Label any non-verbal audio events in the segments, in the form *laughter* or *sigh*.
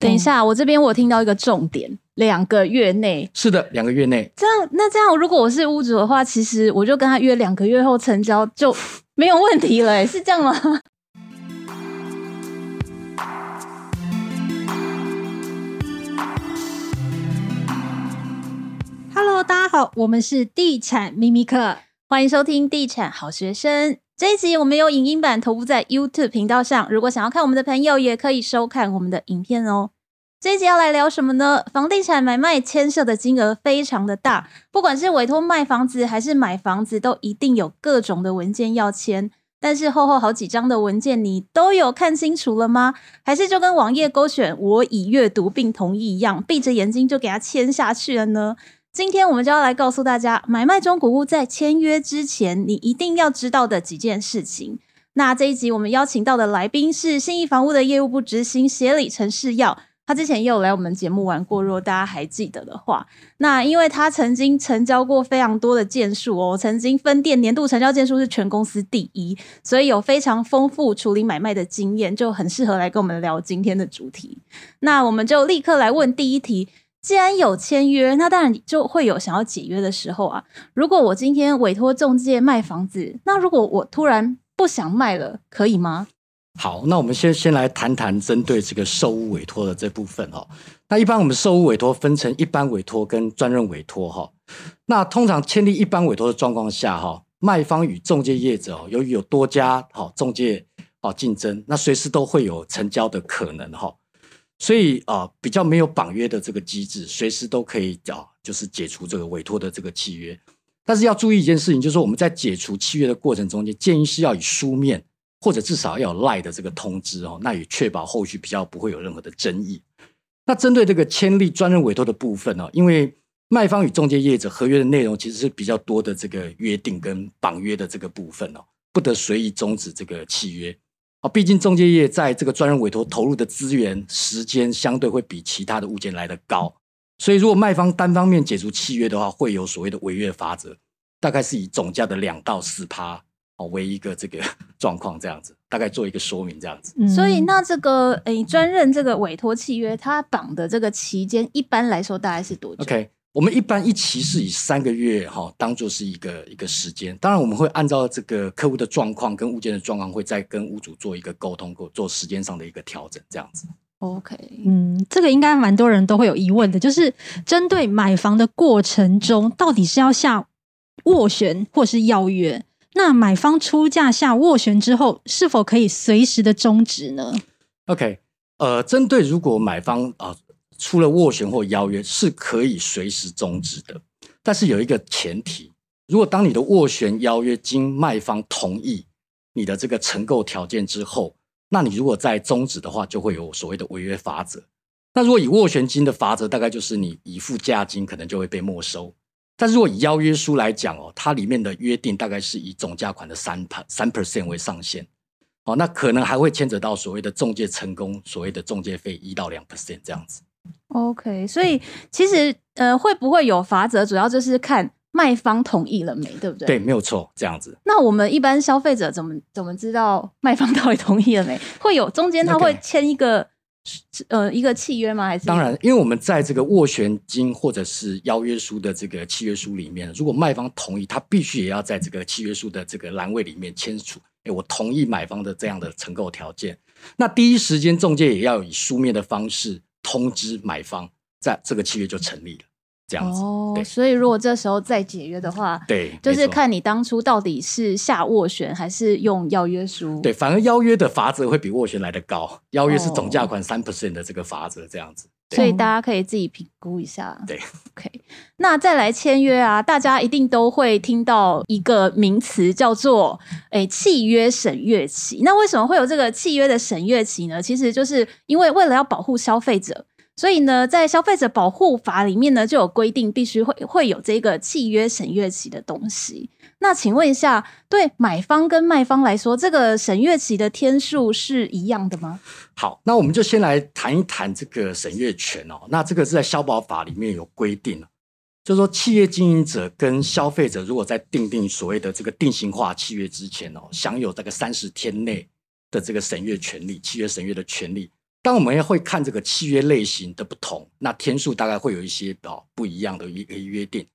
等一下，我这边我听到一个重点，两个月内。是的，两个月内。这样，那这样，如果我是屋主的话，其实我就跟他约两个月后成交就没有问题了，是这样吗？Hello，大家好，我们是地产秘密客，欢迎收听地产好学生。这一集我们有影音版投布在 YouTube 频道上，如果想要看我们的朋友，也可以收看我们的影片哦。这一集要来聊什么呢？房地产买卖牵涉的金额非常的大，不管是委托卖房子还是买房子，都一定有各种的文件要签。但是厚厚好几张的文件，你都有看清楚了吗？还是就跟网页勾选“我已阅读并同意”一样，闭着眼睛就给它签下去了呢？今天我们就要来告诉大家，买卖中古屋在签约之前，你一定要知道的几件事情。那这一集我们邀请到的来宾是信义房屋的业务部执行协理陈世耀，他之前也有来我们节目玩过，如果大家还记得的话。那因为他曾经成交过非常多的件数哦，曾经分店年度成交件数是全公司第一，所以有非常丰富处理买卖的经验，就很适合来跟我们聊今天的主题。那我们就立刻来问第一题。既然有签约，那当然就会有想要解约的时候啊。如果我今天委托中介卖房子，那如果我突然不想卖了，可以吗？好，那我们先先来谈谈针对这个售屋委托的这部分哦。那一般我们售屋委托分成一般委托跟专任委托哈。那通常签订一般委托的状况下哈，卖方与中介业者哦由于有多家好中介哦竞争，那随时都会有成交的可能哈。所以啊、比较没有绑约的这个机制，随时都可以啊，就是解除这个委托的这个契约。但是要注意一件事情，就是我们在解除契约的过程中间，建议是要以书面或者至少要有赖的这个通知哦，那也确保后续比较不会有任何的争议。那针对这个签立专任委托的部分呢，因为卖方与中介业者合约的内容其实是比较多的这个约定跟绑约的这个部分哦，不得随意终止这个契约。啊，毕竟中介业在这个专人委托投入的资源、时间相对会比其他的物件来得高，所以如果卖方单方面解除契约的话，会有所谓的违约法则，大概是以总价的两到四趴哦为一个这个 *laughs* 状况这样子，大概做一个说明这样子。所以那这个诶专任这个委托契约，它绑的这个期间，一般来说大概是多久？OK。我们一般一期是以三个月哈当做是一个一个时间，当然我们会按照这个客户的状况跟物件的状况，会再跟屋主做一个沟通，做时间上的一个调整，这样子。OK，嗯，这个应该蛮多人都会有疑问的，就是针对买房的过程中，到底是要下斡旋或是要约？那买方出价下斡旋之后，是否可以随时的终止呢？OK，呃，针对如果买方啊。呃出了斡旋或邀约是可以随时终止的，但是有一个前提，如果当你的斡旋邀约经卖方同意你的这个承购条件之后，那你如果再终止的话，就会有所谓的违约罚则。那如果以斡旋金的罚则，大概就是你已付价金可能就会被没收。但是如果以邀约书来讲哦，它里面的约定大概是以总价款的三三 percent 为上限，哦，那可能还会牵扯到所谓的中介成功，所谓的中介费一到两 percent 这样子。OK，所以其实呃，会不会有罚则，主要就是看卖方同意了没，对不对？对，没有错，这样子。那我们一般消费者怎么怎么知道卖方到底同意了没？会有中间他会签一个.呃一个契约吗？还是？当然，因为我们在这个斡旋金或者是邀约书的这个契约书里面，如果卖方同意，他必须也要在这个契约书的这个栏位里面签署，哎，我同意买方的这样的承购条件。那第一时间中介也要以书面的方式。通知买方，在这个契约就成立了，这样子。哦，所以如果这时候再解约的话，对，就是看你当初到底是下斡旋还是用邀约书。对，反而邀约的罚则会比斡旋来得高。邀约是总价款三 percent 的这个罚则，这样子。所以大家可以自己评估一下。对，OK。那再来签约啊，大家一定都会听到一个名词叫做“诶契约审阅期”。那为什么会有这个契约的审阅期呢？其实就是因为为了要保护消费者。所以呢，在消费者保护法里面呢，就有规定，必须会会有这个契约审阅期的东西。那请问一下，对买方跟卖方来说，这个审阅期的天数是一样的吗？好，那我们就先来谈一谈这个审阅权哦。那这个是在消保法里面有规定，就是说企业经营者跟消费者如果在订定所谓的这个定型化契约之前哦，享有大概三十天内的这个审阅权利，契约审阅的权利。当我们也会看这个契约类型的不同，那天数大概会有一些哦不一样的一个约定。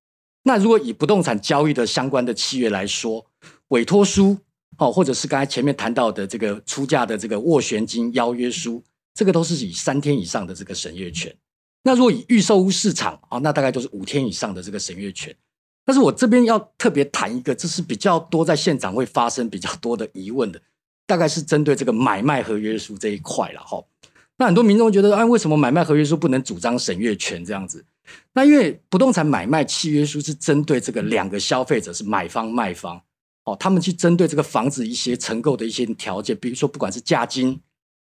那如果以不动产交易的相关的契约来说，委托书哦，或者是刚才前面谈到的这个出价的这个斡旋金邀约书，这个都是以三天以上的这个审阅权。那如果以预售屋市场啊，那大概就是五天以上的这个审阅权。但是我这边要特别谈一个，这是比较多在现场会发生比较多的疑问的，大概是针对这个买卖合约书这一块了哈。那很多民众觉得，哎，为什么买卖合约书不能主张审阅权这样子？那因为不动产买卖契约书是针对这个两个消费者是买方卖方哦，他们去针对这个房子一些承购的一些条件，比如说不管是价金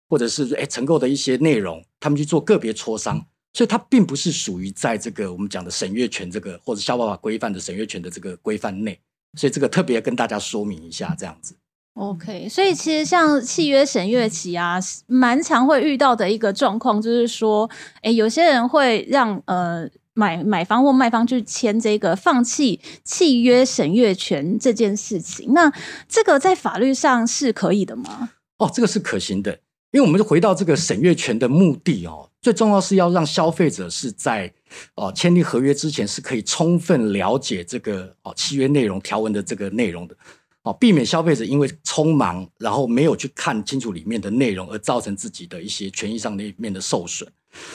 或者是哎承购的一些内容，他们去做个别磋商。所以它并不是属于在这个我们讲的审阅权这个或者消保法规范的审阅权的这个规范内，所以这个特别跟大家说明一下这样子。OK，所以其实像契约审阅期啊，蛮常会遇到的一个状况，就是说，哎，有些人会让呃买买方或卖方去签这个放弃契约审阅权这件事情，那这个在法律上是可以的吗？哦，这个是可行的。因为我们就回到这个审阅权的目的哦，最重要是要让消费者是在哦签订合约之前是可以充分了解这个哦契约内容条文的这个内容的哦，避免消费者因为匆忙然后没有去看清楚里面的内容而造成自己的一些权益上的面的受损。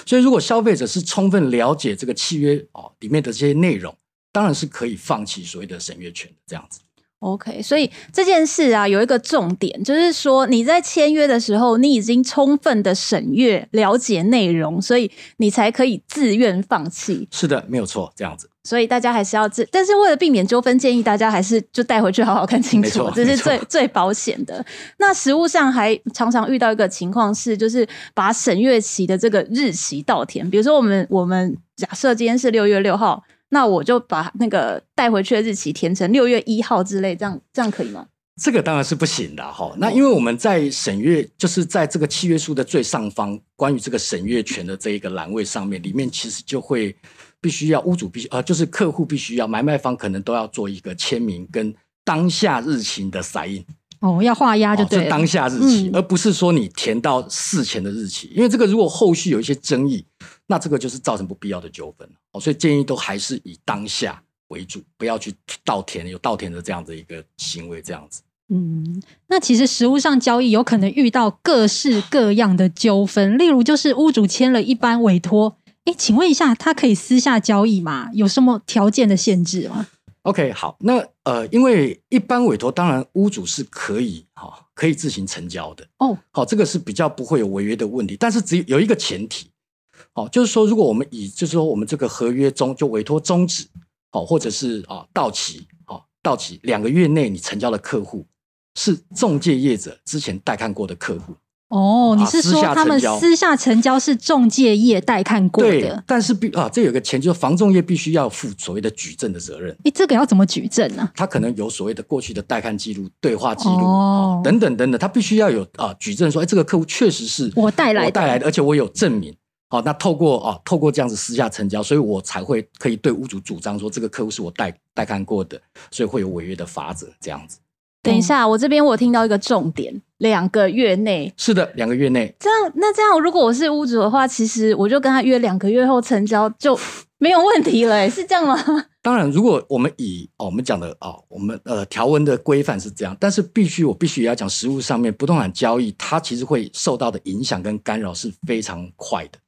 所以，如果消费者是充分了解这个契约哦里面的这些内容，当然是可以放弃所谓的审阅权的这样子。OK，所以这件事啊，有一个重点，就是说你在签约的时候，你已经充分的审阅、了解内容，所以你才可以自愿放弃。是的，没有错，这样子。所以大家还是要自，但是为了避免纠纷，建议大家还是就带回去好好看清楚，这是最 *laughs* 最保险的。那实物上还常常遇到一个情况是，就是把审阅期的这个日期倒填，比如说我们我们假设今天是六月六号。那我就把那个带回去的日期填成六月一号之类，这样这样可以吗？这个当然是不行的哈。那因为我们在审阅，就是在这个契约书的最上方，关于这个审阅权的这一个栏位上面，里面其实就会必须要屋主必须呃，就是客户必须要买卖方可能都要做一个签名跟当下日期的筛印。哦，要画押就对当下日期，嗯，而不是说你填到事前的日期，因为这个如果后续有一些争议，那这个就是造成不必要的纠纷哦。所以建议都还是以当下为主，不要去倒填，有倒填的这样的一个行为，这样子。嗯，那其实实物上交易有可能遇到各式各样的纠纷，例如就是屋主签了一般委托，哎，请问一下，他可以私下交易吗？有什么条件的限制吗？OK，好，那呃，因为一般委托，当然屋主是可以哈、哦，可以自行成交的哦。好，这个是比较不会有违约的问题，但是只有有一个前提，哦，就是说，如果我们以就是说我们这个合约中就委托终止，哦，或者是啊到期，哦到期两个月内你成交的客户是中介业者之前带看过的客户。哦，你是说他们私下成交是中介业带看过的？对，但是必啊，这有个前提，就是房仲业必须要负所谓的举证的责任。诶，这个要怎么举证呢、啊？他可能有所谓的过去的带看记录、对话记录、哦、等等等等，他必须要有啊举证说，哎，这个客户确实是我带来的，我带来的，而且我有证明。好，那透过啊，透过这样子私下成交，所以我才会可以对屋主主张说，这个客户是我带带看过的，所以会有违约的法则这样子。等一下，我这边我听到一个重点，两个月内。是的，两个月内。这样，那这样，如果我是屋主的话，其实我就跟他约两个月后成交就没有问题了，是这样吗？*laughs* 当然，如果我们以哦，我们讲的哦，我们呃条文的规范是这样，但是必须我必须也要讲，实物上面不动产交易它其实会受到的影响跟干扰是非常快的。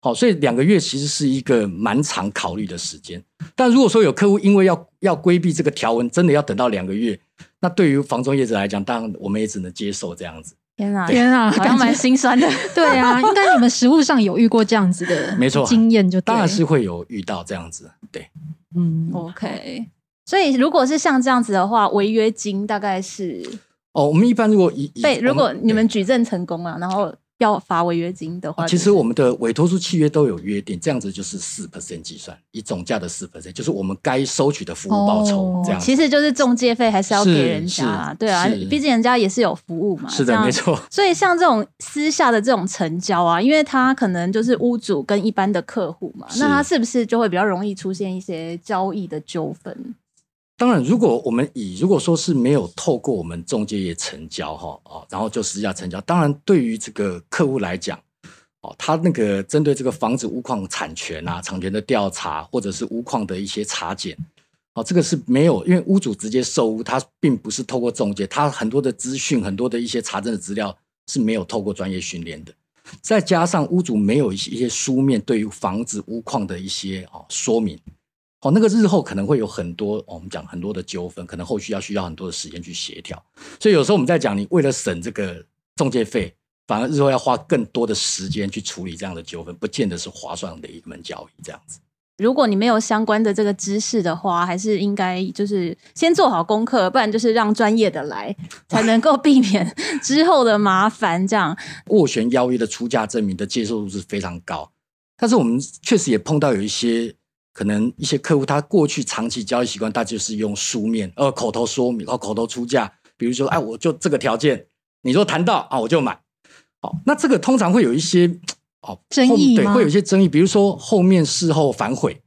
好，所以两个月其实是一个蛮长考虑的时间。但如果说有客户因为要要规避这个条文，真的要等到两个月。那对于房中业者来讲，当然我们也只能接受这样子。天啊，天啊，好像蛮心酸的。*laughs* 对啊，应该你们实务上有遇过这样子的，*laughs* 没错，经验就当然是会有遇到这样子。对，嗯，OK。所以如果是像这样子的话，违约金大概是哦，我们一般如果以被如果你们举证成功了，然后。要罚违约金的话，其实我们的委托书契约都有约定，这样子就是四 percent 计算，以总价的四 percent，就是我们该收取的服务报酬。哦、这样，其实就是中介费还是要给人家，对啊，毕竟人家也是有服务嘛。是的，没错。所以像这种私下的这种成交啊，因为他可能就是屋主跟一般的客户嘛，那他是不是就会比较容易出现一些交易的纠纷？当然，如果我们以如果说是没有透过我们中介业成交哈啊，然后就私下成交，当然对于这个客户来讲，哦，他那个针对这个房子屋况产权啊、产权的调查，或者是屋况的一些查检，哦，这个是没有，因为屋主直接售屋，他并不是透过中介，他很多的资讯、很多的一些查证的资料是没有透过专业训练的。再加上屋主没有一些一些书面对于房子屋况的一些哦说明，哦，那个日后可能会有很多我们讲很多的纠纷，可能后续要需要很多的时间去协调。所以有时候我们在讲，你为了省这个中介费。反而日后要花更多的时间去处理这样的纠纷，不见得是划算的一门交易。这样子，如果你没有相关的这个知识的话，还是应该就是先做好功课，不然就是让专业的来，才能够避免 *laughs* 之后的麻烦。这样，斡旋邀约的出价证明的接受度是非常高，但是我们确实也碰到有一些可能一些客户，他过去长期交易习惯，他就是用书面呃口头说明和口头出价，比如说，哎，我就这个条件，你说谈到啊，我就买。好那这个通常会有一些哦争议，对，会有一些争议，比如说后面事后反悔，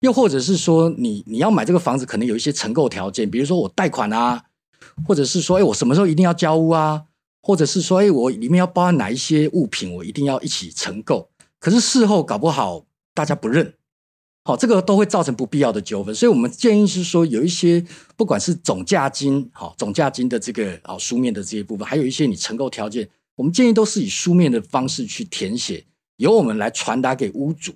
又或者是说你你要买这个房子，可能有一些承购条件，比如说我贷款啊，或者是说哎我什么时候一定要交屋啊，或者是说哎我里面要包含哪一些物品，我一定要一起承购，可是事后搞不好大家不认，好，这个都会造成不必要的纠纷，所以我们建议是说有一些不管是总价金好总价金的这个啊书面的这些部分，还有一些你承购条件。我们建议都是以书面的方式去填写，由我们来传达给屋主，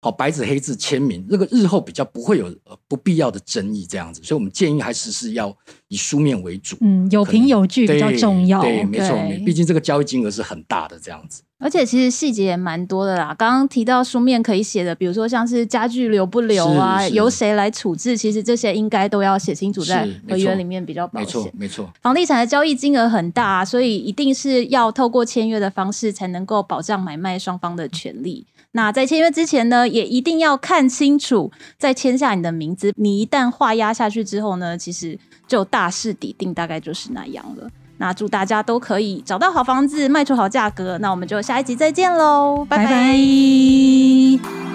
好，白纸黑字签名，这个日后比较不会有呃不必要的争议这样子，所以我们建议还是是要以书面为主，嗯，有凭有据比较重要，对，对没错，毕竟这个交易金额是很大的这样子。而且其实细节也蛮多的啦。刚刚提到书面可以写的，比如说像是家具留不留啊，由谁来处置，其实这些应该都要写清楚在合约里面比较保险。没错，没错。房地产的交易金额很大，所以一定是要透过签约的方式才能够保障买卖双方的权利。那在签约之前呢，也一定要看清楚，再签下你的名字。你一旦画押下去之后呢，其实就大势底定，大概就是那样了。那祝大家都可以找到好房子，卖出好价格。那我们就下一集再见喽，拜拜。拜拜。